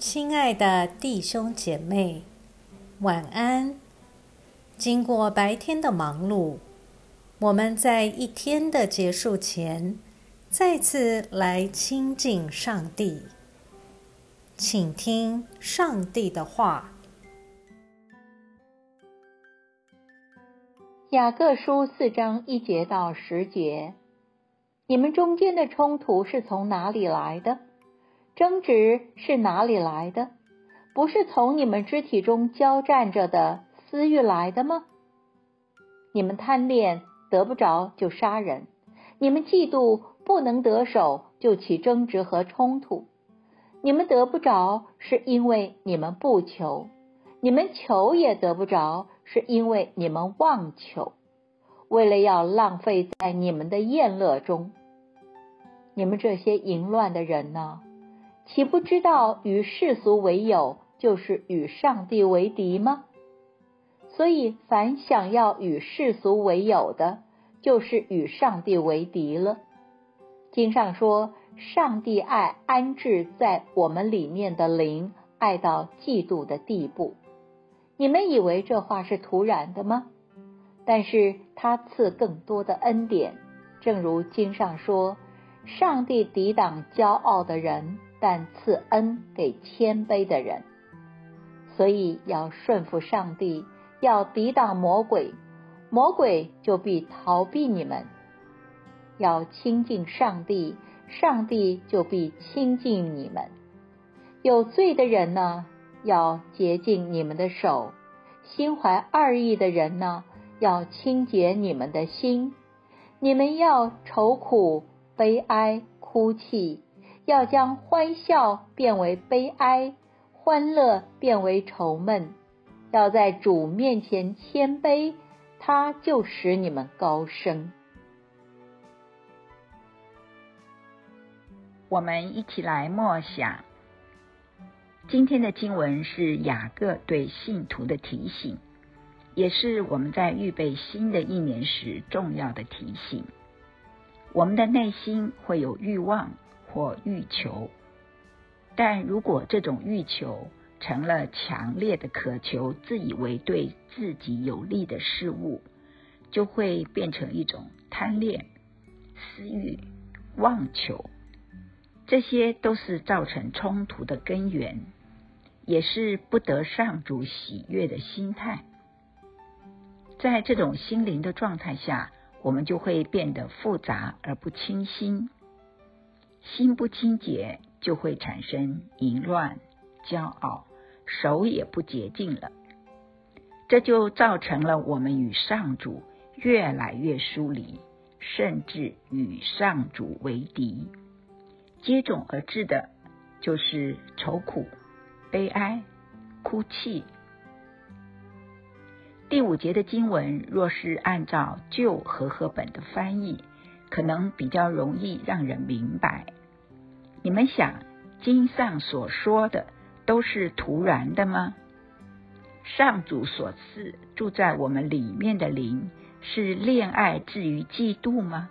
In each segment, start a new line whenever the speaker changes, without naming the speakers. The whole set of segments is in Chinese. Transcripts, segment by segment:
亲爱的弟兄姐妹，晚安。经过白天的忙碌，我们在一天的结束前，再次来亲近上帝，请听上帝的话。
雅各书四章一节到十节，你们中间的冲突是从哪里来的？争执是哪里来的？不是从你们肢体中交战着的私欲来的吗？你们贪恋得不着就杀人，你们嫉妒不能得手就起争执和冲突。你们得不着是因为你们不求，你们求也得不着是因为你们妄求，为了要浪费在你们的宴乐中。你们这些淫乱的人呢？岂不知道与世俗为友，就是与上帝为敌吗？所以，凡想要与世俗为友的，就是与上帝为敌了。经上说，上帝爱安置在我们里面的灵，爱到嫉妒的地步。你们以为这话是突然的吗？但是他赐更多的恩典，正如经上说，上帝抵挡骄傲的人。但赐恩给谦卑的人，所以要顺服上帝，要抵挡魔鬼，魔鬼就必逃避你们；要亲近上帝，上帝就必亲近你们。有罪的人呢，要洁净你们的手；心怀二意的人呢，要清洁你们的心。你们要愁苦、悲哀、哭泣。要将欢笑变为悲哀，欢乐变为愁闷。要在主面前谦卑，他就使你们高升。
我们一起来默想，今天的经文是雅各对信徒的提醒，也是我们在预备新的一年时重要的提醒。我们的内心会有欲望。或欲求，但如果这种欲求成了强烈的渴求，自以为对自己有利的事物，就会变成一种贪恋、私欲、妄求，这些都是造成冲突的根源，也是不得上主喜悦的心态。在这种心灵的状态下，我们就会变得复杂而不清新。心不清洁，就会产生淫乱、骄傲，手也不洁净了。这就造成了我们与上主越来越疏离，甚至与上主为敌。接踵而至的就是愁苦、悲哀、哭泣。第五节的经文，若是按照旧和合本的翻译。可能比较容易让人明白。你们想，经上所说的都是突然的吗？上主所赐住在我们里面的灵，是恋爱至于嫉妒吗？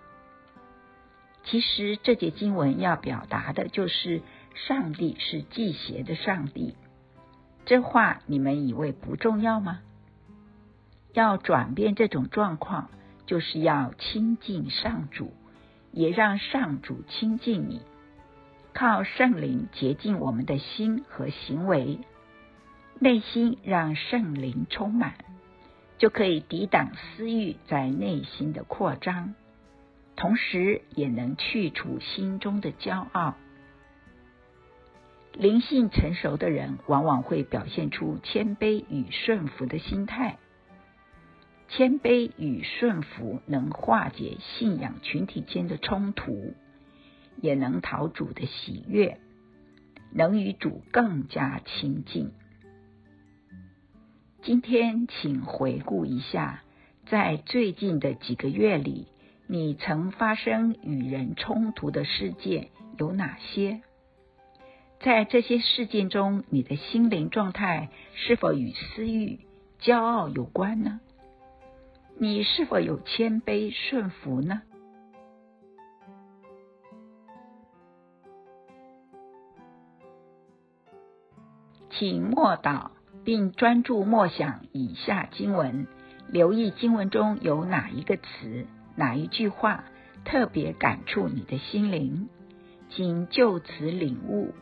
其实这节经文要表达的就是，上帝是忌邪的上帝。这话你们以为不重要吗？要转变这种状况。就是要亲近上主，也让上主亲近你，靠圣灵洁净我们的心和行为，内心让圣灵充满，就可以抵挡私欲在内心的扩张，同时也能去除心中的骄傲。灵性成熟的人，往往会表现出谦卑与顺服的心态。谦卑与顺服能化解信仰群体间的冲突，也能讨主的喜悦，能与主更加亲近。今天，请回顾一下，在最近的几个月里，你曾发生与人冲突的事件有哪些？在这些事件中，你的心灵状态是否与私欲、骄傲有关呢？你是否有谦卑顺服呢？请默祷并专注默想以下经文，留意经文中有哪一个词、哪一句话特别感触你的心灵，请就此领悟，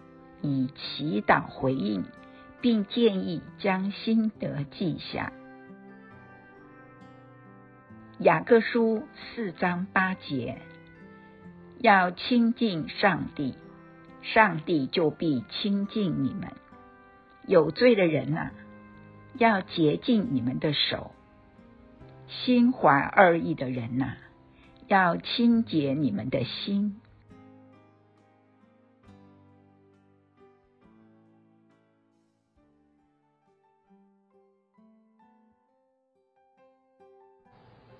以祈祷回应，并建议将心得记下。雅各书四章八节，要亲近上帝，上帝就必亲近你们。有罪的人啊，要洁净你们的手；心怀二意的人呐，要清洁你们的心。